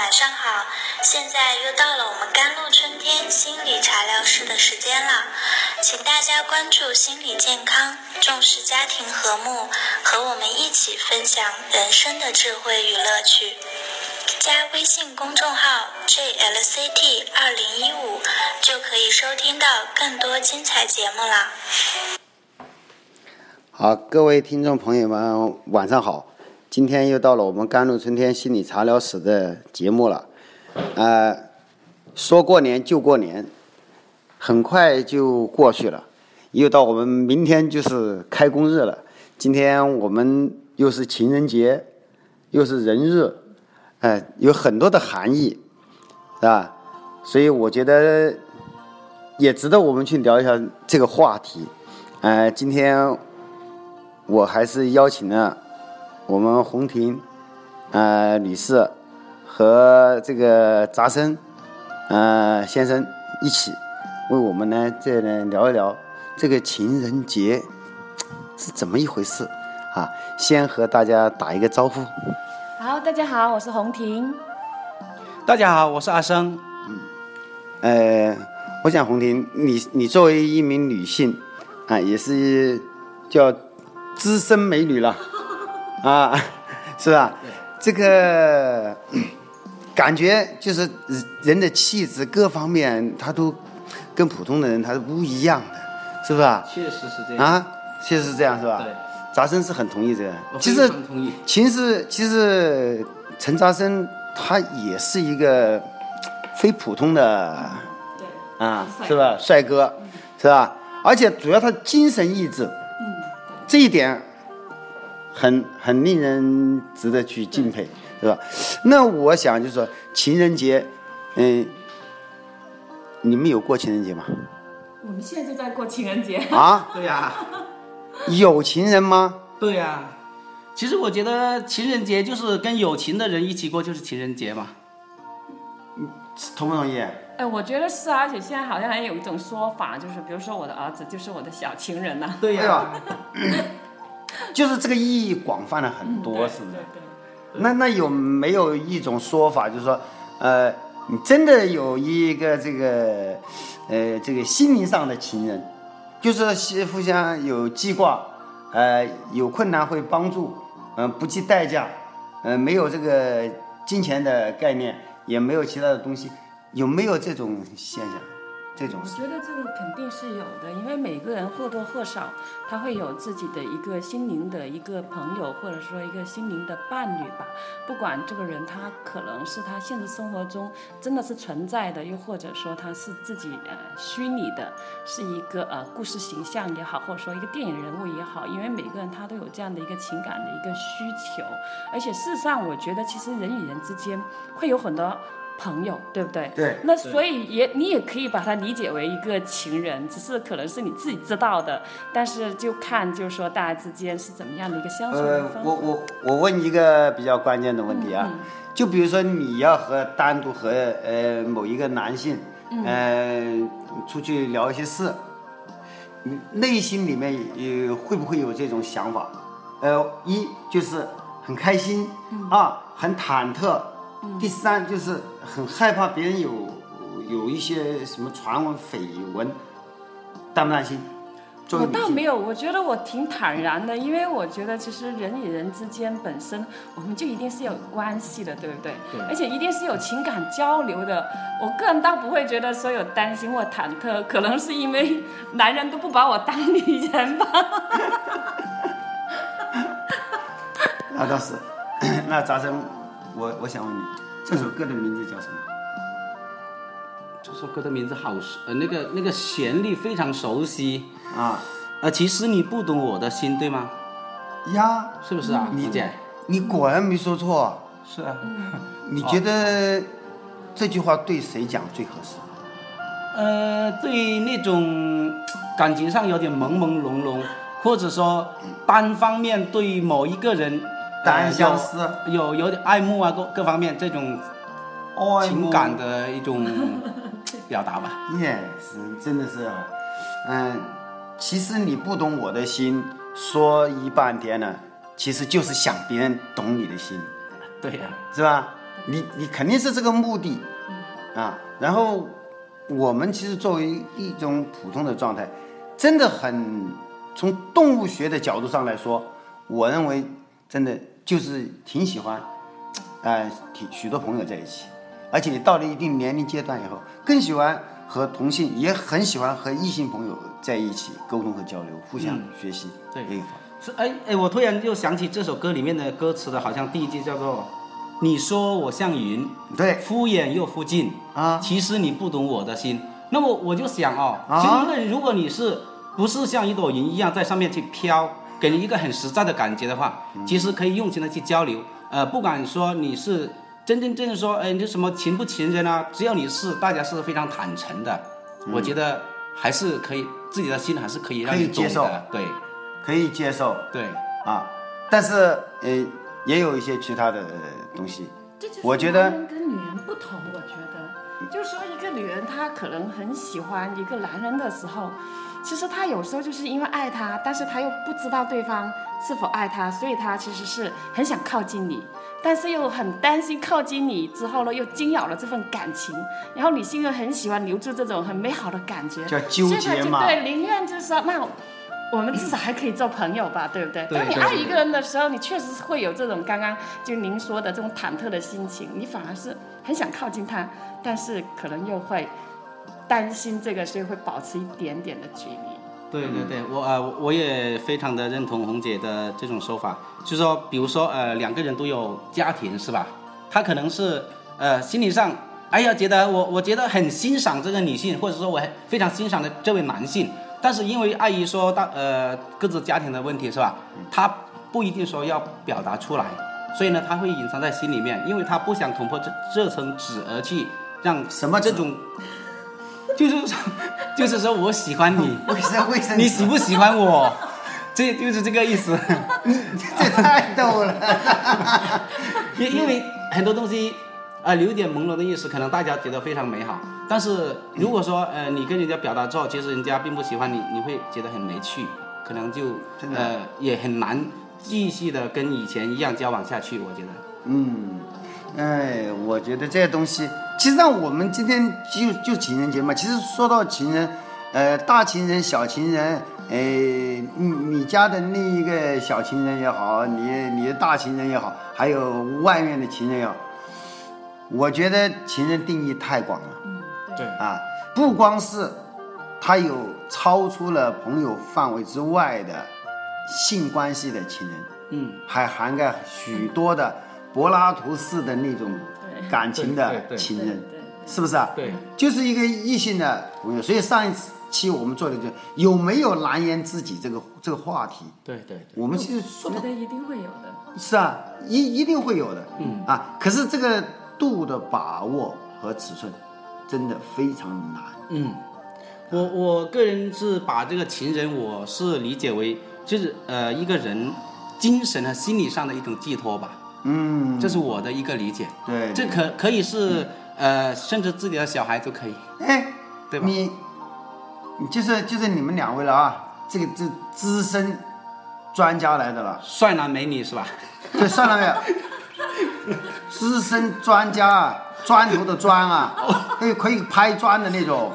晚上好，现在又到了我们甘露春天心理茶疗室的时间了，请大家关注心理健康，重视家庭和睦，和我们一起分享人生的智慧与乐趣。加微信公众号 jlct 二零一五就可以收听到更多精彩节目了。好，各位听众朋友们，晚上好。今天又到了我们甘露春天心理茶疗室的节目了。呃，说过年就过年，很快就过去了，又到我们明天就是开工日了。今天我们又是情人节，又是人日，哎、有很多的含义，是吧？所以我觉得也值得我们去聊一下这个话题。呃，今天我还是邀请了我们红婷呃女士和这个杂生呃先生一起为我们呢这呢聊一聊这个情人节是怎么一回事啊？先和大家打一个招呼。好，大家好，我是红婷。大家好，我是阿生。呃，我想红婷，你你作为一名女性啊，也是叫资深美女了啊，是吧？这个嗯感觉就是人的气质各方面，他都跟普通的人他是不一样的，是不是？确实是这样。啊，确实是这样，是吧？对，扎生是很同意这个。其实。其实其实陈扎生他也是一个非普通的对，啊，是吧？帅哥，是吧？而且主要他精神意志，这一点很很令人值得去敬佩，是吧？那我想就是说，情人节，嗯，你们有过情人节吗？我们现在就在过情人节。啊，对呀、有情人吗？对呀、其实我觉得情人节就是跟有情的人一起过，就是情人节嘛。同不同意？哎，我觉得是啊，而且现在好像还有一种说法，就是比如说我的儿子就是我的小情人呐、对哎呀，就是这个意义广泛了很多，是不是？对那那有没有一种说法，就是说，呃，你真的有一个这个，呃，这个心灵上的情人，就是是互相有记挂，呃，有困难会帮助，嗯、不计代价，呃，没有这个金钱的概念，也没有其他的东西，有没有这种现象？这种我觉得这个肯定是有的，因为每个人或多或少他会有自己的一个心灵的一个朋友，或者说一个心灵的伴侣吧。不管这个人他可能是他现实生活中真的是存在的，又或者说他是自己呃虚拟的，是一个呃故事形象也好，或者说一个电影人物也好，因为每个人他都有这样的一个情感的一个需求，而且事实上我觉得其实人与人之间会有很多朋友，对不对？对那所以也你也可以把它理解为一个情人，只是可能是你自己知道的，但是就看就是说大家之间是怎么样的一个相处的呃，方法。我我我问一个比较关键的问题啊，嗯就比如说你要和单独和呃某一个男性，嗯呃出去聊一些事，你内心里面呃会不会有这种想法？呃，一就是很开心，嗯二很忐忑，第三就是很害怕别人有有一些什么传闻绯闻，担不担心？我倒没有，我觉得我挺坦然的，因为我觉得其实人与人之间本身我们就一定是有关系的，对不对？对而且一定是有情感交流的。我个人倒不会觉得说有担心或忐忑，可能是因为男人都不把我当女人吧。那倒是。那扎生，我我想问你，这首歌的名字叫什么？这首歌的名字好熟，呃，那个那个旋律非常熟悉。啊呃，其实你不懂我的心，对吗？呀，是不是啊，你李姐？你果然没说错。是啊。你觉得这句话对谁讲最合适？呃，对那种感情上有点朦朦胧胧，或者说单方面对某一个人单相思呃有有有点爱慕啊，各各方面这种情感的一种 表达吧。也是，真的是啊，嗯，其实你不懂我的心，说一半天呢，其实就是想别人懂你的心，对呀、是吧？你你肯定是这个目的啊。然后我们其实作为一种普通的状态，真的很从动物学的角度上来说，我认为真的就是挺喜欢，呃，挺许多朋友在一起，而且你到了一定年龄阶段以后，更喜欢和同性，也很喜欢和异性朋友在一起沟通和交流，互相嗯。学习。对。也有是哎哎，我突然又想起这首歌里面的歌词的，好像第一句叫做“你说我像云，对。敷衍又附近，啊，其实你不懂我的心。”那么我就想哦，啊。其实一个人如果你是不是像一朵云一样在上面去飘，给人一个很实在的感觉的话，嗯其实可以用心的去交流。呃，不管说你是真真正正说，哎，你什么情不情人啊，只要你是大家是非常坦诚的，我觉得还是可以，自己的心还是可以让你懂接受的。对可以接受对。啊，但是呃，也有一些其他的东西。我觉得男人跟女人不同，我觉得，就是说一个女人她可能很喜欢一个男人的时候，其实他有时候就是因为爱他，但是他又不知道对方是否爱他，所以他其实是很想靠近你，但是又很担心靠近你之后呢，又惊扰了这份感情，然后女性又很喜欢留住这种很美好的感觉，叫纠所以她结嘛就对，宁愿就是说那。我们至少还可以做朋友吧，对不对？当你爱一个人的时候，你确实是会有这种刚刚就您说的这种忐忑的心情，你反而是很想靠近他，但是可能又会担心这个，所以会保持一点点的距离。对对对，我呃我也非常的认同红姐的这种说法，就是说，比如说呃两个人都有家庭是吧？他可能是呃心理上，哎呀觉得我我觉得很欣赏这个女性，或者说我很非常欣赏的这位男性，但是因为碍于说大呃各自家庭的问题是吧？他不一定说要表达出来，所以呢他会隐藏在心里面，因为他不想捅破这这层纸而去让什么这种，就是说 就是说我喜欢你。你喜不喜欢我？这就是这个意思。这太逗了。因因为很多东西，啊、有点朦胧的意思，可能大家觉得非常美好。但是如果说呃你跟人家表达之后，其实人家并不喜欢你，你会觉得很没趣，可能就呃也很难继续的跟以前一样交往下去。我觉得。嗯，哎，我觉得这些东西，其实上我们今天就就情人节嘛。其实说到情人，呃，大情人、小情人，呃，你你家的那一个小情人也好，你你的大情人也好，还有外面的情人也好，我觉得情人定义太广了。嗯，对啊，不光是他有超出了朋友范围之外的性关系的情人，嗯，还涵盖许多的柏拉图式的那种对感情的对对对对情人，对是不是啊？对，就是一个异性的朋友。所以上一期我们做的就有没有难言知己这个这个话题，对对对。我们其实说的觉得一定会有的。是啊，一一定会有的，嗯啊，可是这个度的把握和尺寸真的非常难。嗯，我我个人是把这个情人，我是理解为就是呃一个人精神和心理上的一种寄托吧，嗯，这是我的一个理解。对，这可可以是呃，甚至自己的小孩都可以。哎，对吧你，你就是就是你们两位了啊，这个这资深专家来的了，帅男美女是吧？对，算了没有？资深专家啊，砖头的砖啊，可以可以拍砖的那种。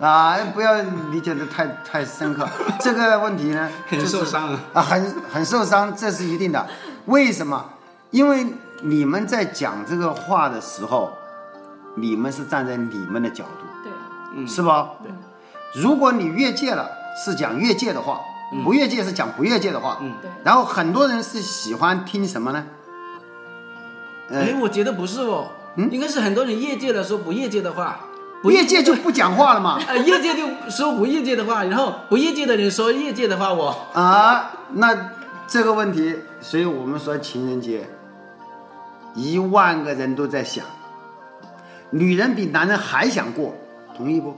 啊，不要理解的太太深刻。这个问题呢，很就是受伤啊啊，很很受伤，这是一定的。为什么？因为你们在讲这个话的时候，你们是站在你们的角度，对，嗯，是吧？对。如果你越界了，是讲越界的话；不越界是讲不越界的话。嗯对然后很多人是喜欢听什么呢？呃哎，我觉得不是哦，应该是很多人越界的说不越界的话，不越界就不讲话了嘛。呃业界就说不越界的话，然后不越界的人说越界的话，我啊，那这个问题，所以我们说情人节，一万个人都在想，女人比男人还想过，同意不？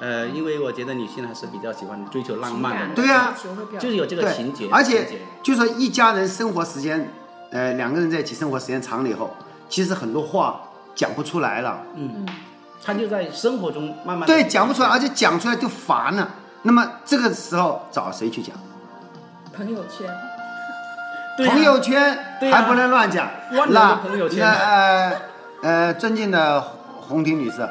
呃，因为我觉得女性还是比较喜欢追求浪漫的。对啊。就是有这个情节，而且就说一家人生活时间，呃，两个人在一起生活时间长了以后，其实很多话讲不出来了。嗯，他就在生活中慢慢对，讲不出来，而且讲出来就烦了。那么这个时候找谁去讲？朋友圈，对啊朋友圈对啊还不能乱讲，那朋友圈。那呃呃，尊敬的红婷女士，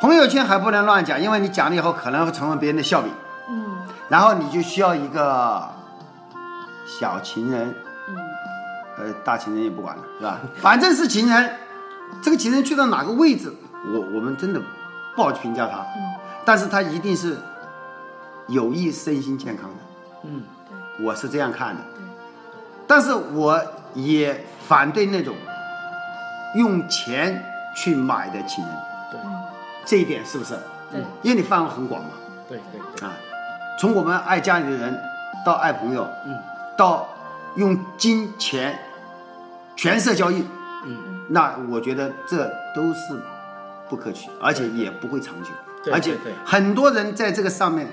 朋友圈还不能乱讲，因为你讲了以后可能会成为别人的笑柄。嗯。然后你就需要一个小情人，嗯。呃，大情人也不管了，是吧？反正是情人，这个情人去到哪个位置，我我们真的不好去评价他，嗯。但是他一定是有益身心健康的，嗯，我是这样看的。对但是我也反对那种用钱去买的情人，对。这一点是不是？对。因为你范围很广嘛，对对对，啊，从我们爱家里的人到爱朋友，嗯，到用金钱权色交易，嗯，那我觉得这都是不可取，而且也不会长久，而且很多人在这个上面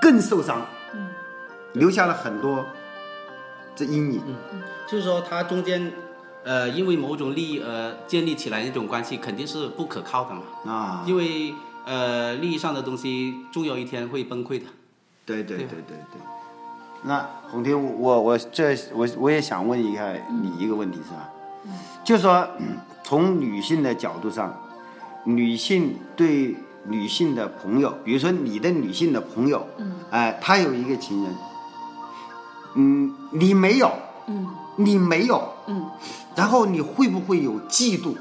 更受伤，嗯。留下了很多这阴影。就是说他中间，呃，因为某种利益而建立起来那种关系，肯定是不可靠的嘛。啊，因为呃，利益上的东西，终有一天会崩溃的。对对对对对对。那红婷，我我这我我也想问一下你一个问题是吧？就说嗯从女性的角度上，女性对女性的朋友，比如说你的女性的朋友，嗯哎、她有一个情人，嗯，你没有，嗯你没有，嗯。然后你会不会有嫉妒？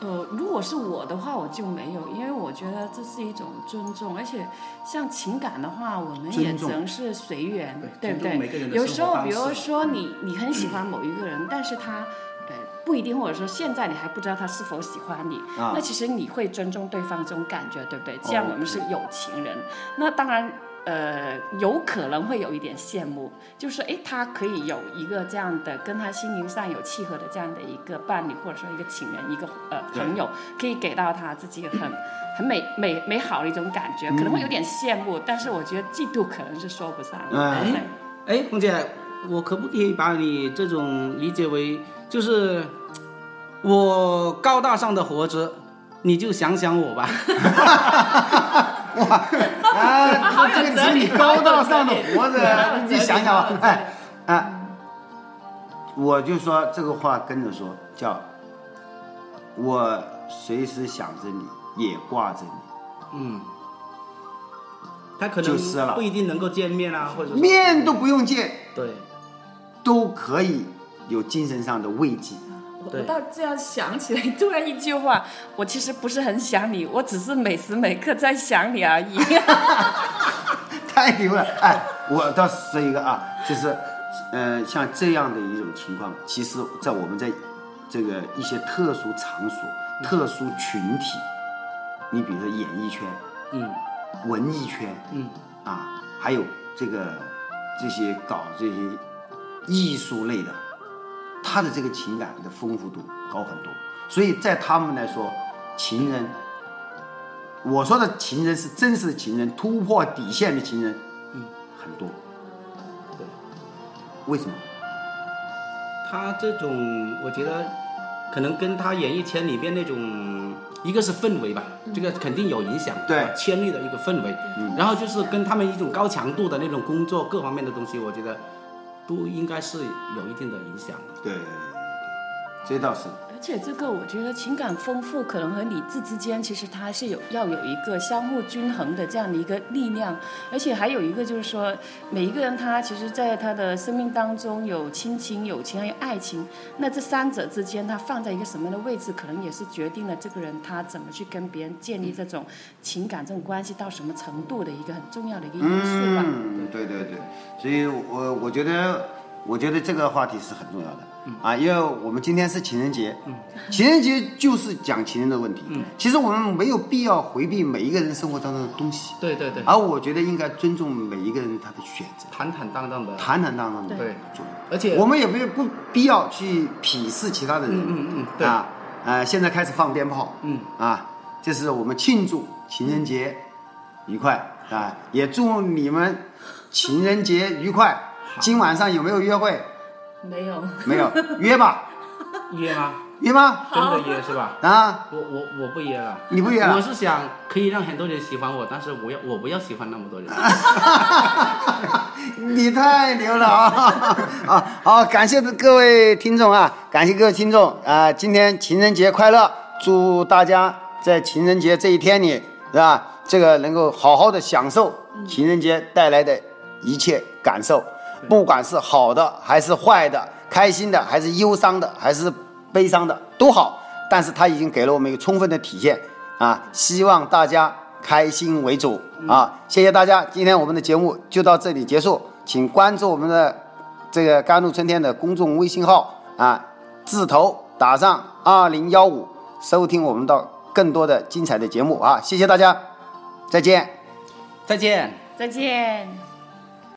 呃，如果是我的话，我就没有，因为我觉得这是一种尊重，而且像情感的话，我们也只能是随缘，对对不对？有时候，比如说你你很喜欢某一个人，但是他呃不一定，或者说现在你还不知道他是否喜欢你，啊那其实你会尊重对方这种感觉，对不对？这样哦我们是有情人。那当然。呃，有可能会有一点羡慕，就是说，诶，他可以有一个这样的跟他心灵上有契合的这样的一个伴侣，或者说一个情人，一个呃朋友，可以给到他自己很很美美美好的一种感觉，可能会有点羡慕，但是我觉得嫉妒可能是说不上的。嗯对哎，红姐，我可不可以把你这种理解为，就是我高大上的活着，你就想想我吧。啊，好有这个哲理是你高大上的活着，你想想吧好有，哲理。哎啊，我就说这个话跟着说，叫我随时想着你，也挂着你，嗯，他可就是了。能不一定能够见面啊，或者面都不用见，对，都可以有精神上的慰藉。对我倒这样想起来，突然一句话，我其实不是很想你，我只是每时每刻在想你而已。太牛了！哎，我倒是说一个啊，就是，呃，像这样的一种情况，其实，在我们在这个一些特殊场所、特殊群体，你比如说演艺圈、嗯文艺圈嗯啊，还有这个这些搞这些艺术类的，他的这个情感的丰富度高很多，所以在他们来说，情人。我说的情人是真实的情人，突破底线的情人，嗯，很多。对，为什么？他这种，我觉得可能跟他演艺圈里边那种，一个是氛围吧，这个肯定有影响，对啊圈内的一个氛围，然后就是跟他们一种高强度的那种工作各方面的东西，我觉得都应该是有一定的影响的。对，这倒是。而且这个，我觉得情感丰富可能和理智之间，其实它是有要有一个相互均衡的这样的一个力量。而且还有一个就是说，每一个人他其实在他的生命当中有亲情、友情还有爱情，那这三者之间他放在一个什么样的位置，可能也是决定了这个人他怎么去跟别人建立这种情感、这种关系到什么程度的一个很重要的一个因素吧。嗯，对对对，所以我我觉得，我觉得这个话题是很重要的、啊，因为我们今天是情人节，情人节就是讲情人的问题。嗯。其实我们没有必要回避每一个人生活当中的东西，对对对，而我觉得应该尊重每一个人他的选择，坦坦荡荡的，坦坦荡荡的对。而且我们也没有不必要去鄙视其他的人。嗯嗯嗯对啊，呃，现在开始放鞭炮。嗯。啊，这是我们庆祝情人节愉快。啊，也祝你们情人节愉快。今晚上有没有约会？没有，没有，约吧。约吗？约吗？真的约是吧？啊，我我我不约了。你不约了我是想可以让很多人喜欢我，但是我要我不要喜欢那么多人。你太牛了啊！啊，好，感谢各位听众啊，感谢各位听众啊！今天情人节快乐，祝大家在情人节这一天里，是吧？这个能够好好的享受情人节带来的一切感受，不管是好的还是坏的，开心的还是忧伤的，还是悲伤的都好，但是它已经给了我们一个充分的体现啊！希望大家开心为主啊！谢谢大家，今天我们的节目就到这里结束，请关注我们的这个甘露春天的公众微信号啊，字头打上二零幺五，收听我们的更多的精彩的节目啊！谢谢大家，再见。再见。再见。